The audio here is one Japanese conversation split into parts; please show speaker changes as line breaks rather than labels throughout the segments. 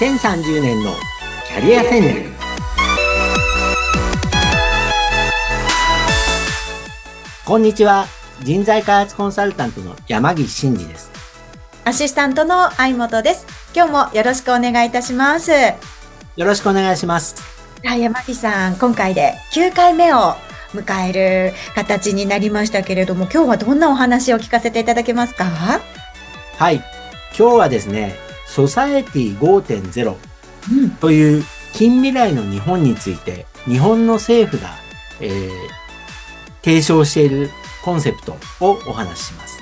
2030年のキャリア戦略。こんにちは。人材開発コンサルタントの山岸真嗣です。
アシスタントの相本です。今日もよろしくお願いいたします。よ
ろしくお願いします。
山岸さん今回で9回目を迎える形になりましたけれども今日はどんなお話を聞かせていただけますか？
はい。今日はですねソサエティ5.0という近未来の日本について日本の政府が、えー、提唱しているコンセプトをお話しします。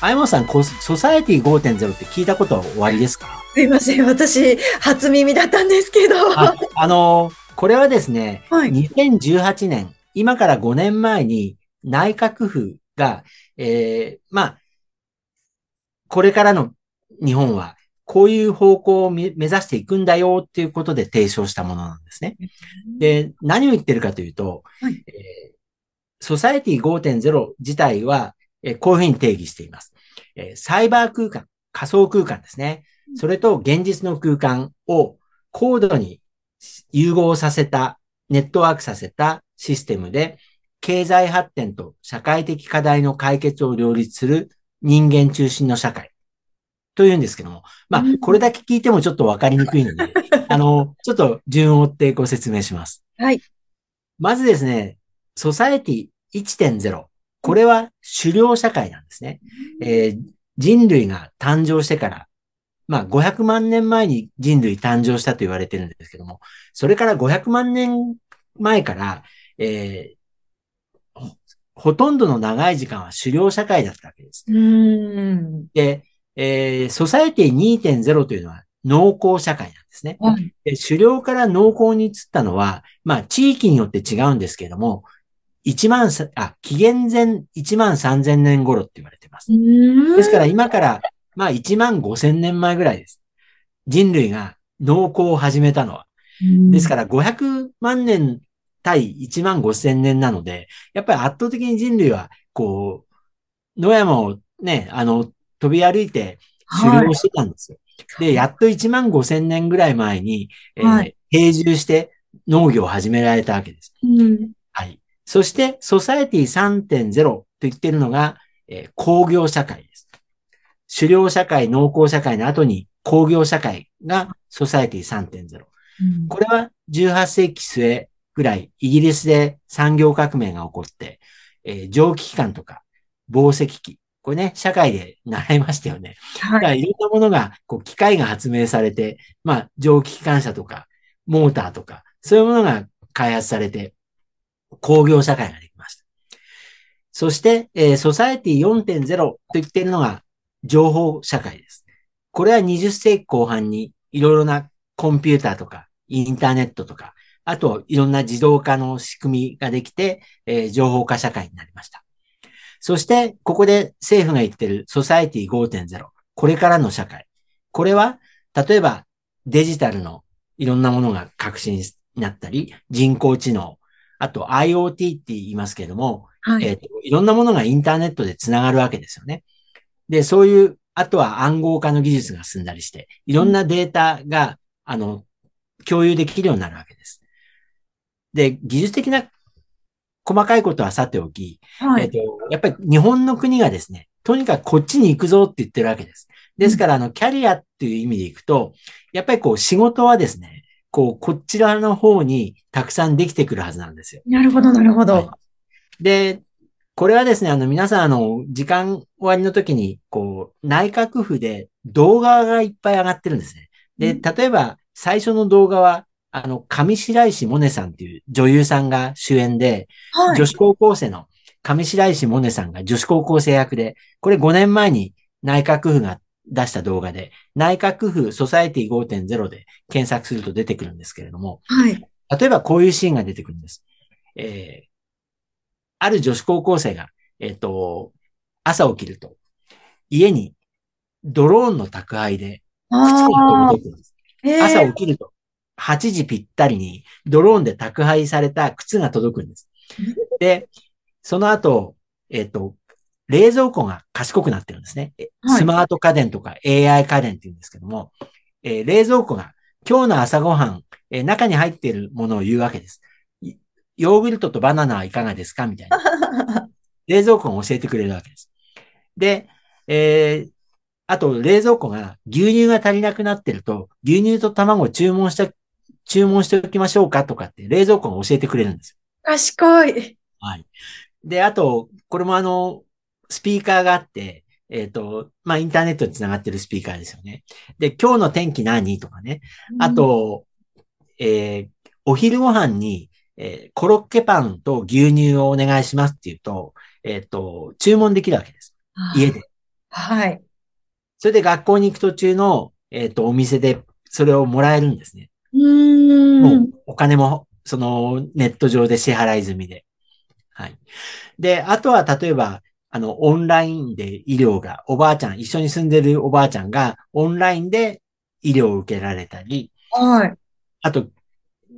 あやまさん、ソサエティ5.0って聞いたことは終わりですか？
すいません。私、初耳だったんですけど。
あ、あのこれはですね、はい、2018年、今から5年前に内閣府が、えー、まあ、これからの日本はこういう方向を目指していくんだよっていうことで提唱したものなんですね。で、何を言ってるかというと、はい、えー、ソサエティ5.0自体は、えー、こういうふうに定義しています、えー、サイバー空間、仮想空間ですね。それと現実の空間を高度に融合させた、ネットワークさせたシステムで、経済発展と社会的課題の解決を両立する人間中心の社会。というんですけども、まあ、これだけ聞いてもちょっとわかりにくいので、あの、ちょっと順を追ってご説明します。
はい。
まずですね、ソサエティ1.0。これは狩猟社会なんですね。えー、人類が誕生してから、まあ、500万年前に人類誕生したと言われてるんですけども、それから500万年前から、えー、ほとんどの長い時間は狩猟社会だったわけです。で、えー、ソサエティ2.0というのは農耕社会なんですね。はい、で狩猟から農耕に移ったのは、まあ地域によって違うんですけれども、1万、あ、紀元前1万3000年頃って言われています。ですから今から、まあ1万5000年前ぐらいです。人類が農耕を始めたのは。ですから500万年対1万5000年なので、やっぱり圧倒的に人類は、こう、野山をね、あの、飛び歩いて狩猟してたんですよ。はい、で、やっと1万5千年ぐらい前に、えー、はい、定住して農業を始められたわけです。うん、はい。そして、ソサエティ3.0と言ってるのが、えー、工業社会です。狩猟社会、農耕社会の後に工業社会がソサエティ3.0。うん、これは18世紀末ぐらい、イギリスで産業革命が起こって、えー、蒸気機関とか、紡績機、これね、社会で習いましたよね。はい。だからいろんなものが、こう、機械が発明されて、まあ、蒸気機関車とか、モーターとか、そういうものが開発されて、工業社会ができました。そして、えー、ソサエティ4.0と言っているのが、情報社会です。これは20世紀後半に、いろいろなコンピューターとか、インターネットとか、あと、いろんな自動化の仕組みができて、えー、情報化社会になりました。そして、ここで政府が言ってるソサエティ5.0。これからの社会。これは、例えばデジタルのいろんなものが革新になったり、人工知能、あと IoT って言いますけれども、はい、えっ、ー、と、いろんなものがインターネットでつながるわけですよね。で、そういう、あとは暗号化の技術が進んだりして、いろんなデータが、うん、あの、共有できるようになるわけです。で、技術的な細かいことはさておき、はい、えっ、と、やっぱり日本の国がですね、とにかくこっちに行くぞって言ってるわけです。ですから、あの、キャリアっていう意味でいくと、やっぱりこう、仕事はですね、こう、こちらの方にたくさんできてくるはずなんですよ。
なるほど、なるほど。はい、
で、これはですね、あの、皆さん、あの、時間終わりの時に、こう、内閣府で動画がいっぱい上がってるんですね。で、例えば、最初の動画は、あの、上白石萌音さんっていう女優さんが主演で、はい、女子高校生の上白石萌音さんが女子高校生役で、これ5年前に内閣府が出した動画で、内閣府ソサエティ5.0で検索すると出てくるんですけれども、はい。例えばこういうシーンが出てくるんです。えー、ある女子高校生が、えっ、ー、と、朝起きると、家にドローンの宅配で靴が届くんです。朝起きると、8時ぴったりにドローンで宅配された靴が届くんです。で、その後、えっ、ー、と、冷蔵庫が賢くなってるんですね。
はい
スマート家電とか AI 家電って言うんですけども、えー冷蔵庫が今日の朝ごはん、えー中に入っているものを言うわけです。いヨーグルトとバナナはいかがですか？みたいな。冷蔵庫が教えてくれるわけです。で、えーあと冷蔵庫が牛乳が足りなくなってると、牛乳と卵を注文した、注文しておきましょうかとかって冷蔵庫が教えてくれるんですよ。
賢い。
はい。で、あと、これもあの、スピーカーがあって、えっ、と、まあ、インターネットにつながってるスピーカーですよね。で、今日の天気何とかね。あと、えーお昼ご飯に、えーコロッケパンと牛乳をお願いしますって言うと、えっ、と、注文できるわけです。
うん、
家で。
はい。
それで学校に行く途中の、えっ、と、お店でそれをもらえるんですね。
うーん。
お金も、その、ネット上で支払い済みで。はい。で、あとは、例えば、あの、オンラインで医療が、おばあちゃん、一緒に住んでるおばあちゃんが、オンラインで医療を受けられたり、
はい。
あと、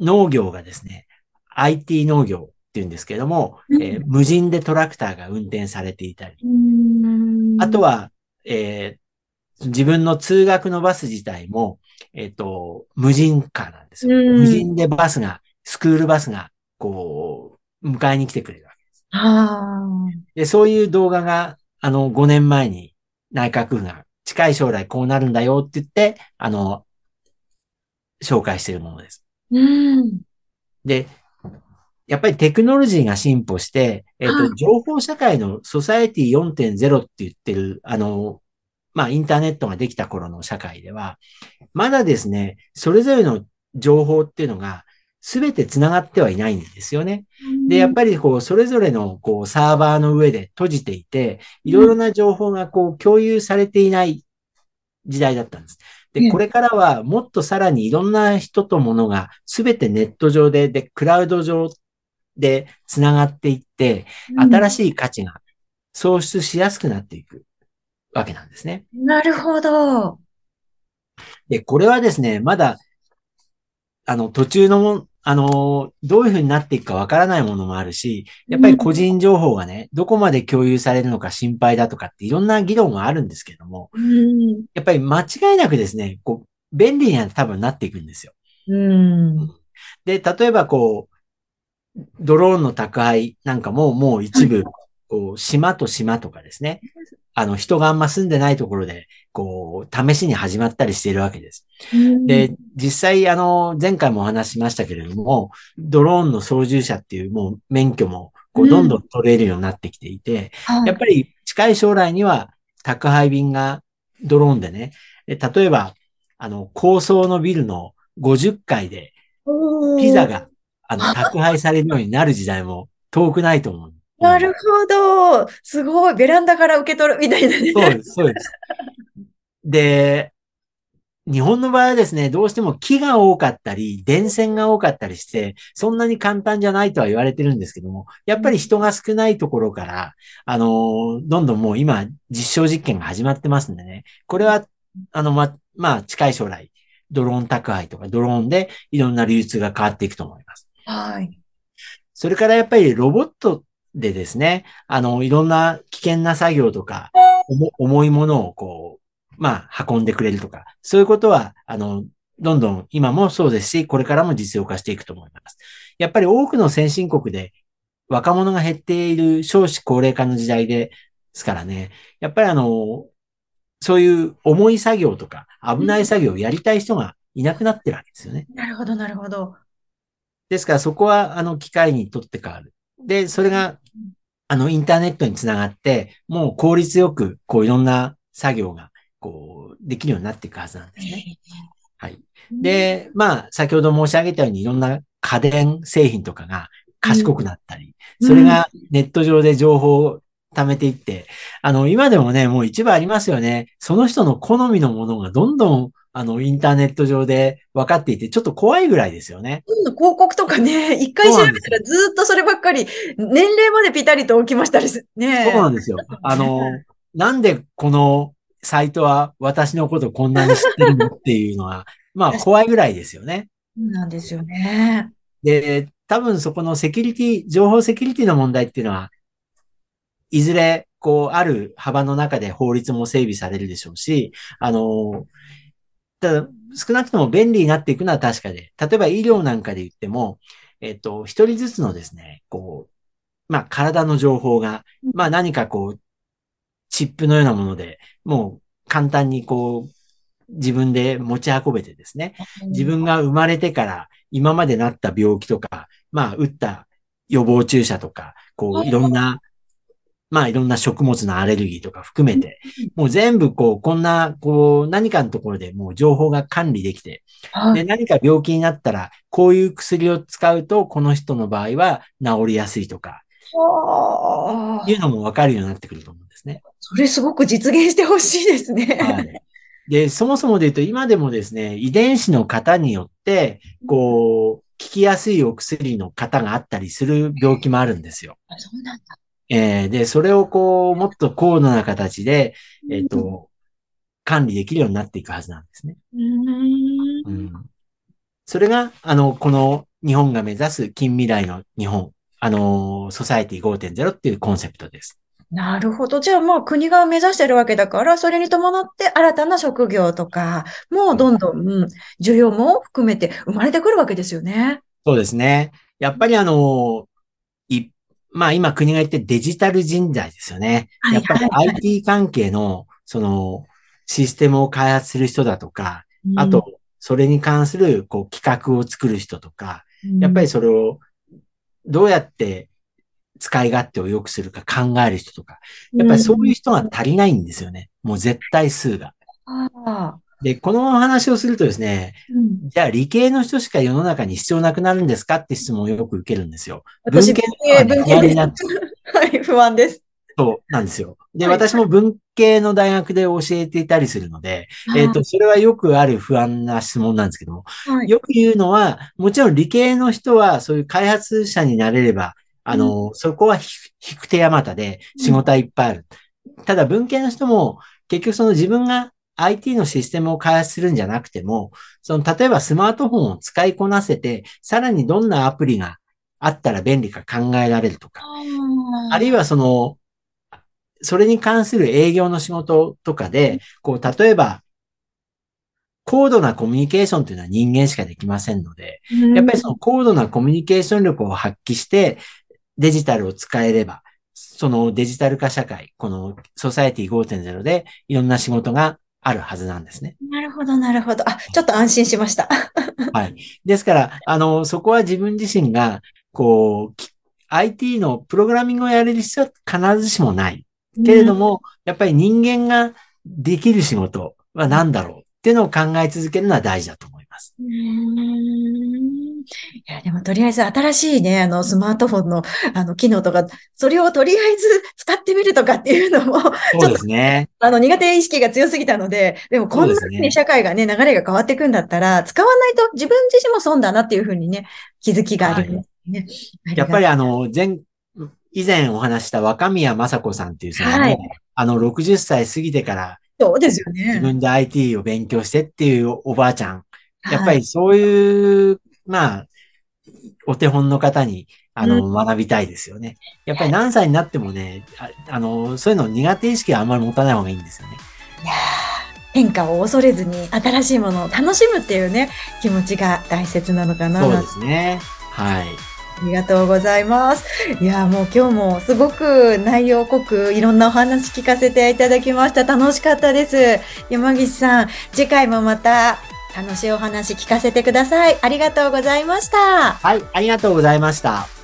農業がですね、IT 農業って言うんですけども、
うん
えー無人でトラクターが運転されていたり、
うーん
あと、は、えー自分の通学のバス自体も、えっ、と、無人化なんですよ。
うん
無人でバスが、スクールバスが、こう、迎えに来てくれるわけです。
あ
で、そういう動画が、あの、5年前に内閣府が近い将来こうなるんだよって言って、あの、紹介しているものです。で、やっぱりテクノロジーが進歩して、えっ、
はい
と、情報社会のソサエティ4.0って言ってる、あの、まあ、インターネットができた頃の社会では、まだですね、それぞれの情報っていうのが、すべて繋がってはいないんですよね。で、やっぱりこう、それぞれのこう、サーバーの上で閉じていて、いろいろな情報がこう、共有されていない時代だったんです。で、
ええ
これからはもっとさらにいろんな人と物がすべてネット上で、で、クラウド上で繋がっていって、新
い。
しい価値が創出しやすくなっていくわけなんですね。
なるほど。
で、これはですね、まだ、あの、途中のもん、あの、どういうふうになっていくかわからないものもあるし、やっぱり個人情報がね、どこまで共有されるのか心配だとかっていろんな議論はあるんですけども、
うん。
やっぱり間違いなくですね、こう、便利には多分なっていくんですよ。
うん。
で、例えばこう、ドローンの宅配なんかももう一部、こう、島と島とかですね、あの、人があんま住んでないところで、こう、試しに始まったりしているわけです。で、実際、あの、前回もお話ししましたけれども、ドローンの操縦者っていうもう免許も、こう、
うん
どんどん取れるようになってきていて、
はい
やっぱり近い将来には宅配便がドローンでね、で例えば、あの、高層のビルの50階でピザ。が、あの、宅配されるようになる時代も遠くないと思う。
なるほど。すごい。ベランダから受け取るみたいなね。
そうです、そうです。で、日本の場合はですね、どうしても木が多かったり、電線が多かったりして、そんなに簡単じゃないとは言われてるんですけども、やっぱり人が少ないところから、あの、どんどんもう今、実証実験が始まってますんでね、これは、あの、ま、まあ、近い将来、ドローン宅配とかドローンでいろんな流通が変わっていくと思います。
はい。
それからやっぱりロボットでですね、あの、いろんな危険な作業とか、重重いものをこう、まあ、運んでくれるとか、そういうことは、あの、どんどん今もそうですし、これからも実用化していくと思います。やっぱり多くの先進国で若者が減っている少子高齢化の時代ですからね、やっぱりあの、そういう重い作業とか危ない作業をやりたい人がいなくなってるわけですよね。
なるほど、なるほど。
ですからそこは、あの、機械にとって変わる。で、それが、あの、インターネットにつながって、もう効率よく、こう、いろんな作業が、こう、できるようになっていくはずなんですね。はい。で、まあ、先ほど申し上げたように、いろんな家電製品とかが賢くなったり、
うん
それがネット上で情報を貯めていって、あの、今でもね、もう一部ありますよね。その人の好みのものがどんどん、あの、インターネット上で分かっていて、ちょっと怖いぐらいですよね。
今度広告とかね、一回調べたらずっとそればっかり、年齢までピタリと起きましたりすね。
そうなんですよ。あの、なんでこのサイトは私のことこんなに知ってるのっていうのは、まあ怖いぐらいですよね。
そうなんですよね。
で、多分そこのセキュリティ、情報セキュリティの問題っていうのは、いずれこう、ある幅の中で法律も整備されるでしょうし、あの、ただ、少なくとも便利になっていくのは確かで、例えば医療なんかで言っても、えっと、一人ずつのですね、こう、まあ、体の情報が、まあ、何かこう、チップのようなもので、もう簡単にこう、自分で持ち運べてですね、自分が生まれてから今までなった病気とか、まあ、打った予防注射とか、こう、いろんな、まあ、いろんな食物のアレルギーとか含めて、もう全部こう、こんな、こう、何かのところでもう情報が管理できて、で、何か病気になったら、こういう薬を使うと、この人の場合は治りやすいとか、いうのもわかるようになってくると思うんですね。
それすごく実現してほしいですね。
はい。で、そもそもで言うと、今でもですね、遺伝子の型によって、こう、効きやすいお薬の型があったりする病気もあるんですよ。
あ、そうなんだ。
えー、で、それをこう、もっと高度な形で、えっ、ー、と、管理できるようになっていくはずなんですね。うん、それが、あの、この日本が目指す近未来の日本、あの、ソサエティ5.0っていうコンセプトです。
なるほど。じゃあまあ国が目指してるわけだから、それに伴って新たな職業とかもどんどん、うん、需要も含めて生まれてくるわけですよね。
そうですね。やっぱりあの、い、まあ今国が言ってデジタル人材ですよね。やっぱり IT 関係の、その、システムを開発する人だとか、あと、それに関する、こう、企画を作る人とか、やっぱりそれを、どうやって使い勝手を良くするか考える人とか、やっぱりそういう人が足りないんですよね。もう絶対数が。で、この話をするとですね、うん、じゃあ理系の人しか世の中に必要なくなるんですかって質問をよく受けるんですよ。
文系の人は、不安になって。はい、不安です。
そうなんですよ。で、はい、私も文系の大学で教えていたりするので、えっ、ー、と、それはよくある不安な質問なんですけども、はい、よく言うのは、もちろん理系の人はそういう開発者になれれば、あの、うん、そこは引く手山たで仕事はいっぱいある。うん、ただ文系の人も結局その自分が IT のシステムを開発するんじゃなくても、その例えばスマートフォンを使いこなせて、さらにどんなアプリがあったら便利か考えられるとか、あるいはその、それに関する営業の仕事とかで、こう、例えば、高度なコミュニケーションというのは人間しかできませんので、やっぱりその高度なコミュニケーション力を発揮して、デジタルを使えれば、そのデジタル化社会、このソサエティ5.0でいろんな仕事があるはずなんですね。
なるほど、なるほど。あ、ちょっと安心しました。
はい。ですから、あの、そこは自分自身が、こう、IT のプログラミングをやれる必要は必ずしもない。けれども、うん、やっぱり人間ができる仕事は何だろうっていうのを考え続けるのは大事だと思います。
いや、でもとりあえず新しいね、あの、スマートフォンの、あの、機能とか、それをとりあえず使ってみるとかっていうのも、
そうですね。
あの、苦手意識が強すぎたので、でもこんなに、ね、社会がね、流れが変わっていくんだったら、使わないと自分自身も損だなっていうふうにね、気づきがありますね。
はい、やっぱりあの、前、以前お話した若宮雅子さんっていうその、はい、あの、60歳過ぎてから、
そうですよね。
自分で IT を勉強してっていうおばあちゃん。やっぱりそういうまあ、お手本の方に、あの、うん、学びたいですよね。やっぱり何歳になってもね、ああの、そういうの苦手意識はあんまり持たない方がいいんですよね。
いや変化を恐れずに新しいものを楽しむっていうね、気持ちが大切なのかな。
そうですね。はい。
ありがとうございます。いや、もう今日もすごく内容濃くいろんなお話聞かせていただきました。楽しかったです。山岸さん、次回もまた楽しいお話聞かせてください。ありがとうございました。
はい、ありがとうございました。